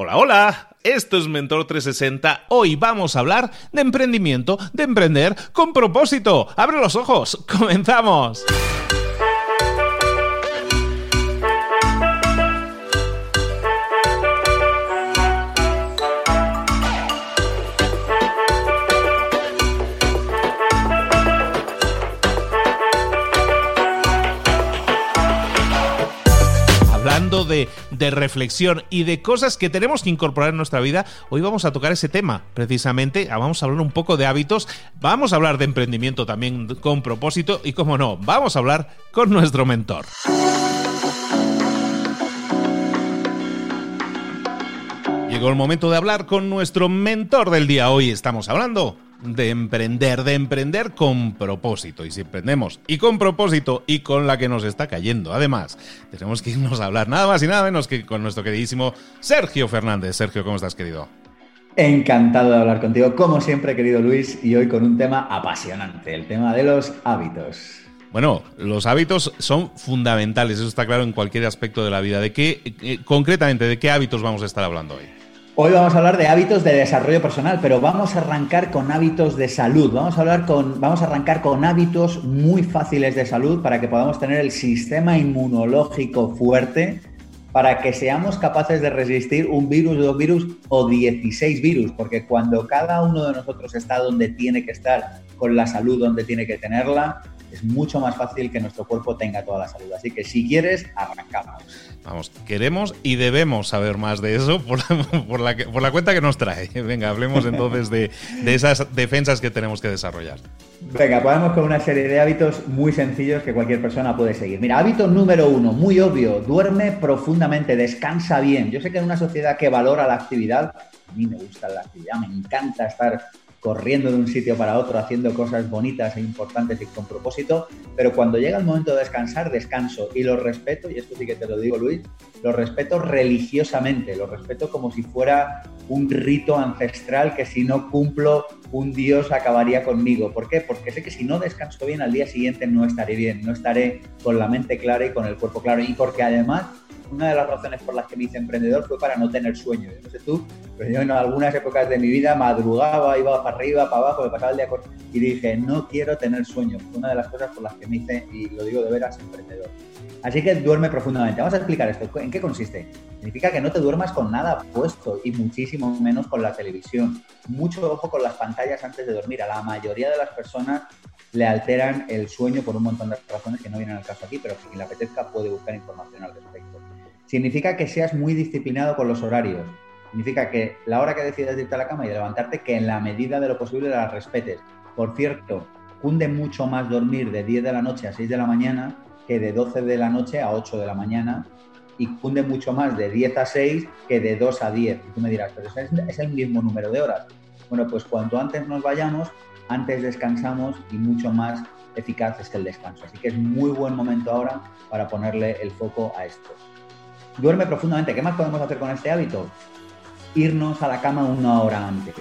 Hola, hola, esto es Mentor 360. Hoy vamos a hablar de emprendimiento, de emprender con propósito. ¡Abre los ojos! ¡Comenzamos! De, reflexión y de cosas que tenemos que incorporar en nuestra vida, hoy vamos a tocar ese tema, precisamente. Ah, vamos a hablar un poco de hábitos, vamos a hablar de emprendimiento también con propósito y, como no, vamos a hablar con nuestro mentor. Llegó el momento de hablar con nuestro mentor del día. Hoy estamos hablando de emprender, de emprender con propósito. Y si emprendemos y con propósito y con la que nos está cayendo, además, tenemos que irnos a hablar nada más y nada menos que con nuestro queridísimo Sergio Fernández. Sergio, ¿cómo estás, querido? Encantado de hablar contigo, como siempre, querido Luis, y hoy con un tema apasionante, el tema de los hábitos. Bueno, los hábitos son fundamentales, eso está claro en cualquier aspecto de la vida. ¿De qué, eh, concretamente, de qué hábitos vamos a estar hablando hoy? Hoy vamos a hablar de hábitos de desarrollo personal, pero vamos a arrancar con hábitos de salud. Vamos a hablar con, vamos a arrancar con hábitos muy fáciles de salud para que podamos tener el sistema inmunológico fuerte, para que seamos capaces de resistir un virus, dos virus o 16 virus, porque cuando cada uno de nosotros está donde tiene que estar, con la salud donde tiene que tenerla, es mucho más fácil que nuestro cuerpo tenga toda la salud. Así que si quieres, arrancamos. Vamos, queremos y debemos saber más de eso por, la, por la, cuenta que nos trae. Venga, hablemos entonces de, de, esas defensas que tenemos que desarrollar. Venga, podemos con una serie de hábitos muy sencillos que cualquier persona puede seguir. Mira, hábito número uno, muy obvio, duerme profundamente, descansa bien. Yo sé que en una sociedad que valora la actividad, a mí me gusta la actividad, me encanta estar corriendo de un sitio para otro, haciendo cosas bonitas e importantes y con propósito, pero cuando llega el momento de descansar, descanso y lo respeto, y esto sí que te lo digo Luis, lo respeto religiosamente, lo respeto como si fuera un rito ancestral que si no cumplo un dios acabaría conmigo. ¿Por qué? Porque sé que si no descanso bien al día siguiente no estaré bien, no estaré con la mente clara y con el cuerpo claro y porque además una de las razones por las que me hice emprendedor fue para no tener sueño. no sé tú, pero yo en algunas épocas de mi vida madrugaba, iba para arriba, para abajo, me pasaba el día y dije, no quiero tener sueño. Fue una de las cosas por las que me hice, y lo digo de veras, emprendedor. Así que duerme profundamente. Vamos a explicar esto. ¿En qué consiste? Significa que no te duermas con nada puesto y muchísimo menos con la televisión. Mucho ojo con las pantallas antes de dormir. A la mayoría de las personas le alteran el sueño por un montón de razones que no vienen al caso aquí, pero si le apetezca puede buscar información al respecto significa que seas muy disciplinado con los horarios. Significa que la hora que decidas irte a la cama y de levantarte, que en la medida de lo posible la respetes. Por cierto, cunde mucho más dormir de 10 de la noche a 6 de la mañana que de 12 de la noche a 8 de la mañana y cunde mucho más de 10 a 6 que de 2 a 10. Y tú me dirás, pero es el mismo número de horas. Bueno, pues cuanto antes nos vayamos, antes descansamos y mucho más eficaz es el descanso. Así que es muy buen momento ahora para ponerle el foco a esto. Duerme profundamente. ¿Qué más podemos hacer con este hábito? Irnos a la cama una hora antes.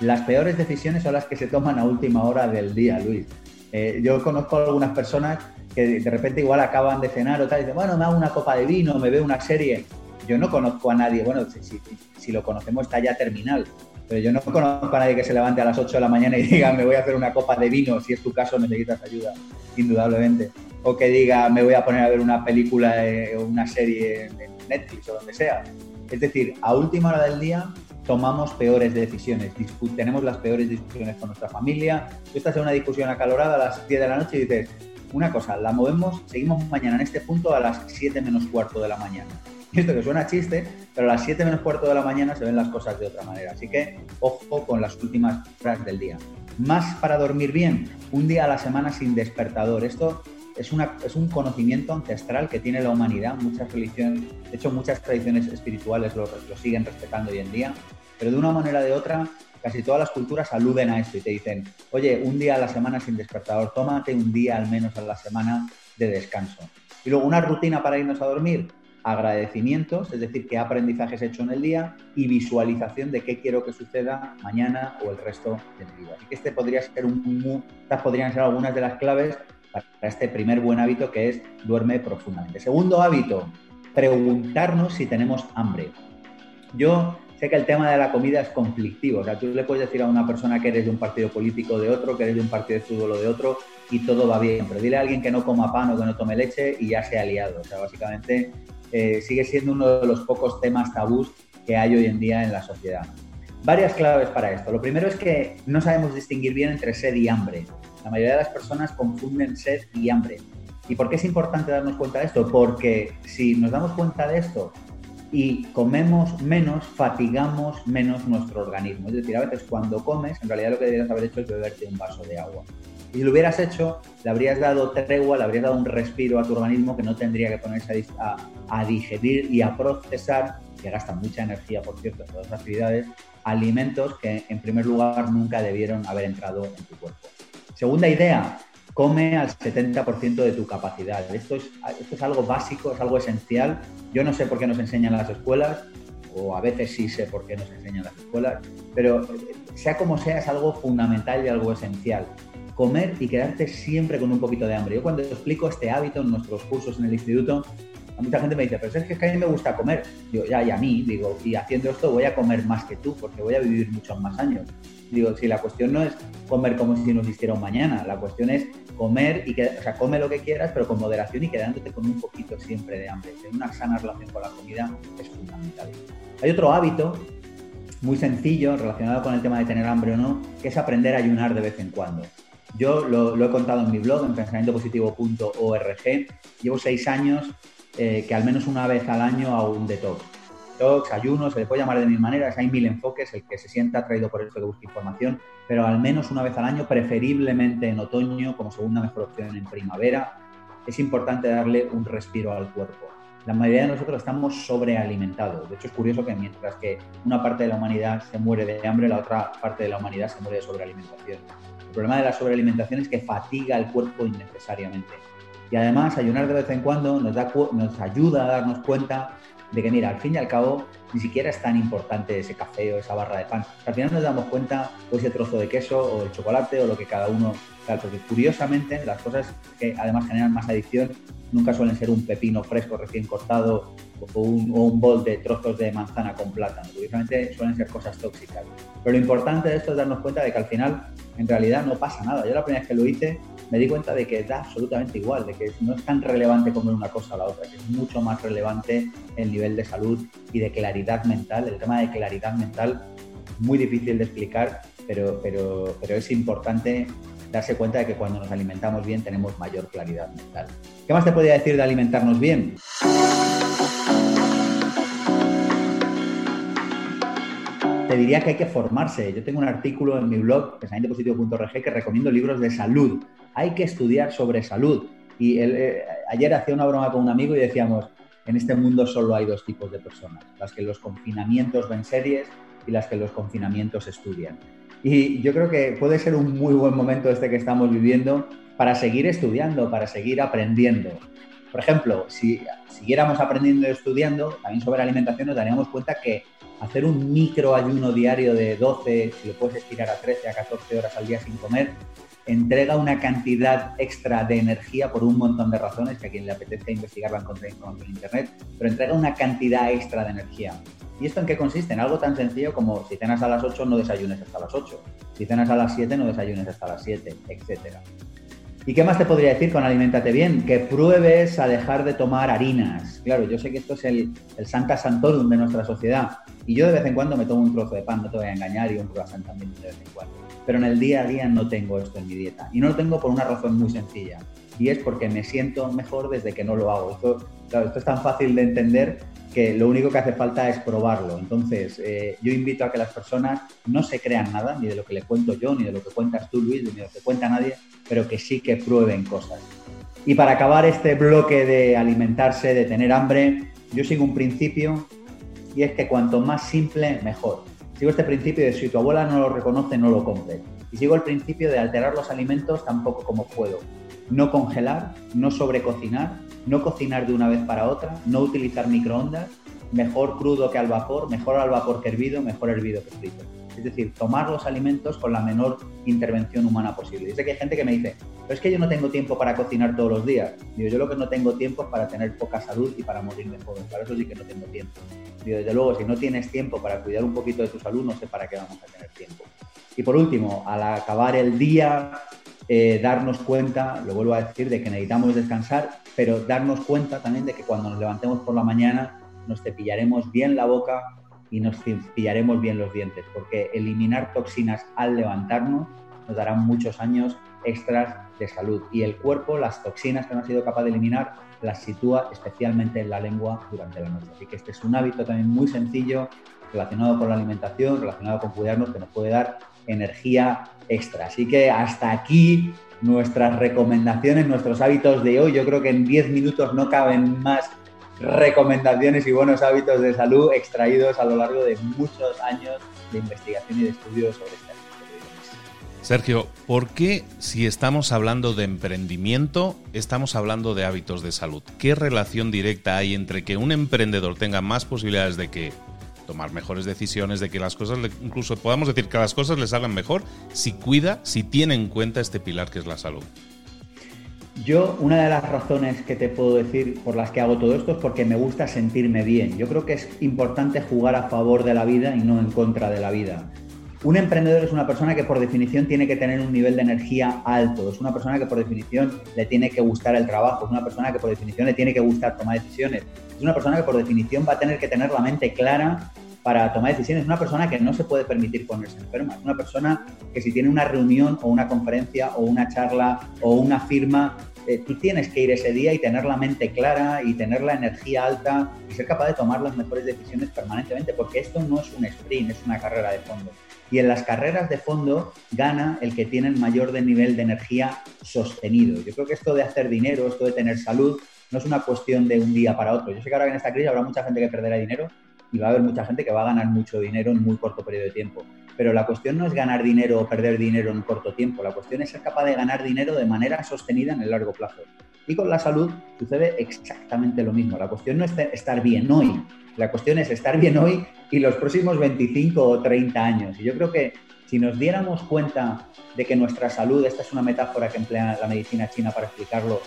Las peores decisiones son las que se toman a última hora del día, Luis. Eh, yo conozco algunas personas que de repente igual acaban de cenar o tal, y dicen, bueno, me hago una copa de vino, me veo una serie. Yo no conozco a nadie, bueno, si, si lo conocemos está ya terminal, pero yo no conozco a nadie que se levante a las 8 de la mañana y diga, me voy a hacer una copa de vino, si es tu caso necesitas ayuda, indudablemente. O que diga, me voy a poner a ver una película o una serie en Netflix o donde sea. Es decir, a última hora del día tomamos peores decisiones, tenemos las peores discusiones con nuestra familia. Tú estás en una discusión acalorada a las 10 de la noche y dices, una cosa, la movemos, seguimos mañana en este punto a las 7 menos cuarto de la mañana. Esto que suena chiste, pero a las 7 menos cuarto de la mañana se ven las cosas de otra manera. Así que ojo con las últimas horas del día. Más para dormir bien, un día a la semana sin despertador. Esto es, una, es un conocimiento ancestral que tiene la humanidad. Muchas religiones, de hecho, muchas tradiciones espirituales lo, lo siguen respetando hoy en día, pero de una manera o de otra, casi todas las culturas aluden a esto y te dicen, oye, un día a la semana sin despertador, tómate un día al menos a la semana de descanso. Y luego una rutina para irnos a dormir, agradecimientos, es decir, qué aprendizajes he hecho en el día y visualización de qué quiero que suceda mañana o el resto de mi vida. Así que este podría ser estas podrían ser algunas de las claves para este primer buen hábito que es duerme profundamente. Segundo hábito, preguntarnos si tenemos hambre. Yo sé que el tema de la comida es conflictivo. O sea, tú le puedes decir a una persona que eres de un partido político de otro, que eres de un partido de fútbol o de otro, y todo va bien. Pero dile a alguien que no coma pan o que no tome leche y ya se ha aliado. O sea, básicamente eh, sigue siendo uno de los pocos temas tabús que hay hoy en día en la sociedad. Varias claves para esto. Lo primero es que no sabemos distinguir bien entre sed y hambre. La mayoría de las personas confunden sed y hambre. ¿Y por qué es importante darnos cuenta de esto? Porque si nos damos cuenta de esto y comemos menos, fatigamos menos nuestro organismo. Es decir, a veces cuando comes, en realidad lo que deberías haber hecho es beberte un vaso de agua. Y si lo hubieras hecho, le habrías dado tregua, le habrías dado un respiro a tu organismo que no tendría que ponerse a, a digerir y a procesar, que gastan mucha energía, por cierto, en todas las actividades, alimentos que en primer lugar nunca debieron haber entrado en tu cuerpo. Segunda idea, come al 70% de tu capacidad. Esto es, esto es algo básico, es algo esencial. Yo no sé por qué nos enseñan las escuelas, o a veces sí sé por qué nos enseñan las escuelas, pero sea como sea, es algo fundamental y algo esencial. Comer y quedarte siempre con un poquito de hambre. Yo cuando explico este hábito en nuestros cursos en el instituto, a mucha gente me dice, pero es que a mí me gusta comer. Digo, ya, y a mí, digo, y haciendo esto voy a comer más que tú, porque voy a vivir muchos más años. Digo, si la cuestión no es comer como si nos hiciera un mañana, la cuestión es comer y que, o sea, come lo que quieras, pero con moderación y quedándote con un poquito siempre de hambre. Tener una sana relación con la comida es fundamental. Hay otro hábito muy sencillo relacionado con el tema de tener hambre o no, que es aprender a ayunar de vez en cuando. Yo lo, lo he contado en mi blog, en pensamientopositivo.org. Llevo seis años eh, que al menos una vez al año hago un detox. Detox, ayuno, se le puede llamar de mil maneras, hay mil enfoques, el que se sienta atraído por esto que busca información, pero al menos una vez al año, preferiblemente en otoño, como segunda mejor opción en primavera, es importante darle un respiro al cuerpo. La mayoría de nosotros estamos sobrealimentados. De hecho, es curioso que mientras que una parte de la humanidad se muere de hambre, la otra parte de la humanidad se muere de sobrealimentación. El problema de la sobrealimentación es que fatiga el cuerpo innecesariamente. Y además, ayunar de vez en cuando nos, da, nos ayuda a darnos cuenta de que, mira, al fin y al cabo, ni siquiera es tan importante ese café o esa barra de pan. Al final nos damos cuenta o ese trozo de queso o el chocolate o lo que cada uno... porque curiosamente las cosas que además generan más adicción nunca suelen ser un pepino fresco recién cortado o un, o un bol de trozos de manzana con plátano. Curiosamente suelen ser cosas tóxicas. Pero lo importante de esto es darnos cuenta de que al final en realidad no pasa nada. Yo la primera vez que lo hice me di cuenta de que da absolutamente igual, de que no es tan relevante comer una cosa o la otra, que es mucho más relevante el nivel de salud y de claridad mental. El tema de claridad mental es muy difícil de explicar, pero, pero, pero es importante darse cuenta de que cuando nos alimentamos bien tenemos mayor claridad mental. ¿Qué más te podría decir de alimentarnos bien? te diría que hay que formarse. Yo tengo un artículo en mi blog, pensamientopositivo.org, que recomiendo libros de salud. Hay que estudiar sobre salud. Y eh, ayer hacía una broma con un amigo y decíamos, en este mundo solo hay dos tipos de personas, las que los confinamientos ven series y las que los confinamientos estudian. Y yo creo que puede ser un muy buen momento este que estamos viviendo para seguir estudiando, para seguir aprendiendo. Por ejemplo, si siguiéramos aprendiendo y estudiando, también sobre alimentación, nos daríamos cuenta que hacer un micro ayuno diario de 12, si lo puedes estirar a 13, a 14 horas al día sin comer, entrega una cantidad extra de energía por un montón de razones, que a quien le apetece investigar va a encontrar información en Internet, pero entrega una cantidad extra de energía. ¿Y esto en qué consiste? En algo tan sencillo como si cenas a las 8, no desayunes hasta las 8. Si cenas a las 7, no desayunes hasta las 7, etcétera. ¿Y qué más te podría decir con Alimentate Bien? Que pruebes a dejar de tomar harinas. Claro, yo sé que esto es el, el Santa Santorum de nuestra sociedad. Y yo de vez en cuando me tomo un trozo de pan, no te voy a engañar, y un croissant también de vez en cuando. Pero en el día a día no tengo esto en mi dieta. Y no lo tengo por una razón muy sencilla. Y es porque me siento mejor desde que no lo hago. Esto, claro, esto es tan fácil de entender que lo único que hace falta es probarlo. Entonces, eh, yo invito a que las personas no se crean nada, ni de lo que le cuento yo, ni de lo que cuentas tú, Luis, ni de lo que cuenta nadie, pero que sí que prueben cosas. Y para acabar este bloque de alimentarse, de tener hambre, yo sigo un principio y es que cuanto más simple, mejor. Sigo este principio de si tu abuela no lo reconoce, no lo compre. Y sigo el principio de alterar los alimentos tampoco como puedo. No congelar, no sobrecocinar, no cocinar de una vez para otra, no utilizar microondas, mejor crudo que al vapor, mejor al vapor que hervido, mejor hervido que frito. Es decir, tomar los alimentos con la menor intervención humana posible. Yo que hay gente que me dice, pero es que yo no tengo tiempo para cocinar todos los días. Digo, yo lo que no tengo tiempo es para tener poca salud y para morir de joven. Para eso sí que no tengo tiempo. Digo, desde luego, si no tienes tiempo para cuidar un poquito de tu salud, no sé para qué vamos a tener tiempo. Y por último, al acabar el día, eh, darnos cuenta, lo vuelvo a decir, de que necesitamos descansar, pero darnos cuenta también de que cuando nos levantemos por la mañana nos cepillaremos bien la boca, y nos cepillaremos bien los dientes, porque eliminar toxinas al levantarnos nos dará muchos años extras de salud. Y el cuerpo, las toxinas que no ha sido capaz de eliminar, las sitúa especialmente en la lengua durante la noche. Así que este es un hábito también muy sencillo relacionado con la alimentación, relacionado con cuidarnos, que nos puede dar energía extra. Así que hasta aquí nuestras recomendaciones, nuestros hábitos de hoy. Yo creo que en 10 minutos no caben más recomendaciones y buenos hábitos de salud extraídos a lo largo de muchos años de investigación y de estudios sobre este Sergio, ¿por qué si estamos hablando de emprendimiento, estamos hablando de hábitos de salud? ¿Qué relación directa hay entre que un emprendedor tenga más posibilidades de que tomar mejores decisiones, de que las cosas, incluso podamos decir que las cosas les hagan mejor, si cuida, si tiene en cuenta este pilar que es la salud? Yo, una de las razones que te puedo decir por las que hago todo esto es porque me gusta sentirme bien. Yo creo que es importante jugar a favor de la vida y no en contra de la vida. Un emprendedor es una persona que por definición tiene que tener un nivel de energía alto, es una persona que por definición le tiene que gustar el trabajo, es una persona que por definición le tiene que gustar tomar decisiones, es una persona que por definición va a tener que tener la mente clara para tomar decisiones. Es una persona que no se puede permitir ponerse enferma. Una persona que si tiene una reunión o una conferencia o una charla o una firma, eh, tú tienes que ir ese día y tener la mente clara y tener la energía alta y ser capaz de tomar las mejores decisiones permanentemente, porque esto no es un sprint, es una carrera de fondo. Y en las carreras de fondo gana el que tiene el mayor nivel de energía sostenido. Yo creo que esto de hacer dinero, esto de tener salud, no es una cuestión de un día para otro. Yo sé que ahora en esta crisis habrá mucha gente que perderá dinero, y va a haber mucha gente que va a ganar mucho dinero en muy corto periodo de tiempo. Pero la cuestión no es ganar dinero o perder dinero en corto tiempo, la cuestión es ser capaz de ganar dinero de manera sostenida en el largo plazo. Y con la salud sucede exactamente lo mismo. La cuestión no es estar bien hoy, la cuestión es estar bien hoy y los próximos 25 o 30 años. Y yo creo que si nos diéramos cuenta de que nuestra salud, esta es una metáfora que emplea la medicina china para explicarlo,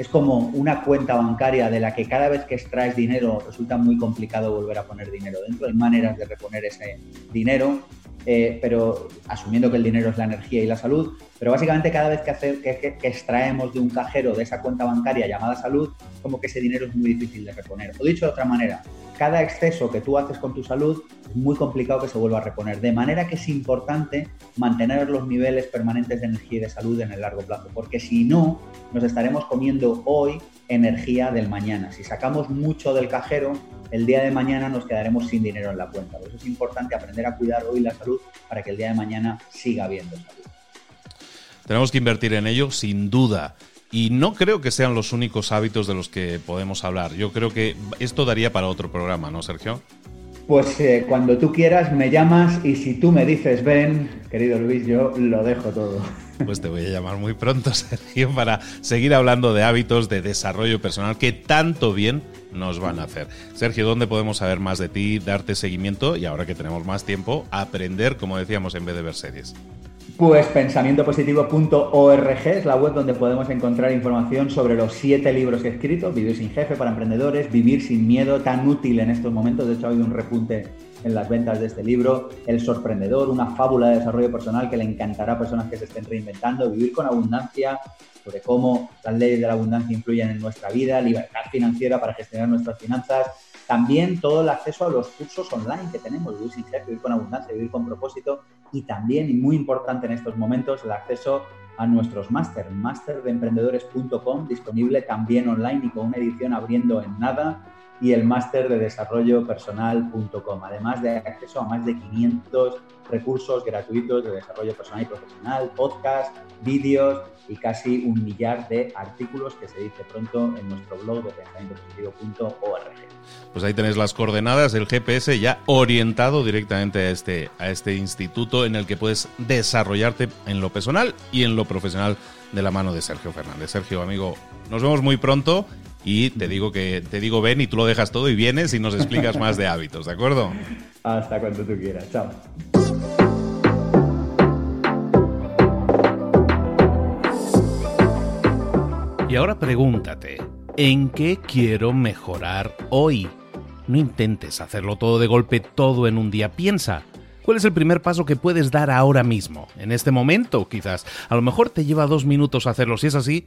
es como una cuenta bancaria de la que cada vez que extraes dinero resulta muy complicado volver a poner dinero dentro. Hay maneras de reponer ese dinero, eh, pero asumiendo que el dinero es la energía y la salud, pero básicamente cada vez que, que, extraemos de un cajero de esa cuenta bancaria llamada salud, como que ese dinero es muy difícil de reponer. O dicho de otra manera, cada exceso que tú haces con tu salud es muy complicado que se vuelva a reponer. De manera que es importante mantener los niveles permanentes de energía y de salud en el largo plazo, porque si no, nos estaremos comiendo hoy energía del mañana. Si sacamos mucho del cajero, el día de mañana nos quedaremos sin dinero en la cuenta. Por eso es importante aprender a cuidar hoy la salud para que el día de mañana siga habiendo salud. Tenemos que invertir en ello, sin duda. Y no creo que sean los únicos hábitos de los que podemos hablar. Yo creo que esto daría para otro programa, ¿no, Sergio? Pues eh, cuando tú quieras me llamas y si tú me dices ven, querido Luis, yo lo dejo todo. Pues te voy a llamar muy pronto, Sergio, para seguir hablando de hábitos de desarrollo personal que tanto bien nos van a hacer. Sergio, ¿dónde podemos saber más de ti, darte seguimiento y ahora que tenemos más tiempo, aprender, como decíamos, en vez de ver series? Pues pensamientopositivo.org es la web donde podemos encontrar información sobre los siete libros que he escrito, Vivir sin jefe para emprendedores, Vivir sin miedo, tan útil en estos momentos, de hecho ha habido un repunte en las ventas de este libro, El sorprendedor, una fábula de desarrollo personal que le encantará a personas que se estén reinventando, Vivir con abundancia, sobre cómo las leyes de la abundancia influyen en nuestra vida, libertad financiera para gestionar nuestras finanzas, también todo el acceso a los cursos online que tenemos, Vivir sin Jefe, Vivir con Abundancia, Vivir con Propósito y también, y muy importante en estos momentos, el acceso a nuestros máster, masterdeemprendedores.com, disponible también online y con una edición abriendo en nada, y el máster de desarrollo personal.com, además de acceso a más de 500 recursos gratuitos de desarrollo personal y profesional, podcast, vídeos y casi un millar de artículos que se dice pronto en nuestro blog de pensamientopositivo.org. Pues ahí tenéis las coordenadas del GPS ya orientado directamente a este, a este instituto en el que puedes desarrollarte en lo personal y en lo profesional de la mano de Sergio Fernández. Sergio, amigo, nos vemos muy pronto y te digo que te digo ven y tú lo dejas todo y vienes y nos explicas más de hábitos, ¿de acuerdo? Hasta cuando tú quieras. Chao. Y ahora pregúntate, ¿en qué quiero mejorar hoy? No intentes hacerlo todo de golpe, todo en un día. Piensa, ¿cuál es el primer paso que puedes dar ahora mismo? En este momento, quizás. A lo mejor te lleva dos minutos hacerlo. Si es así,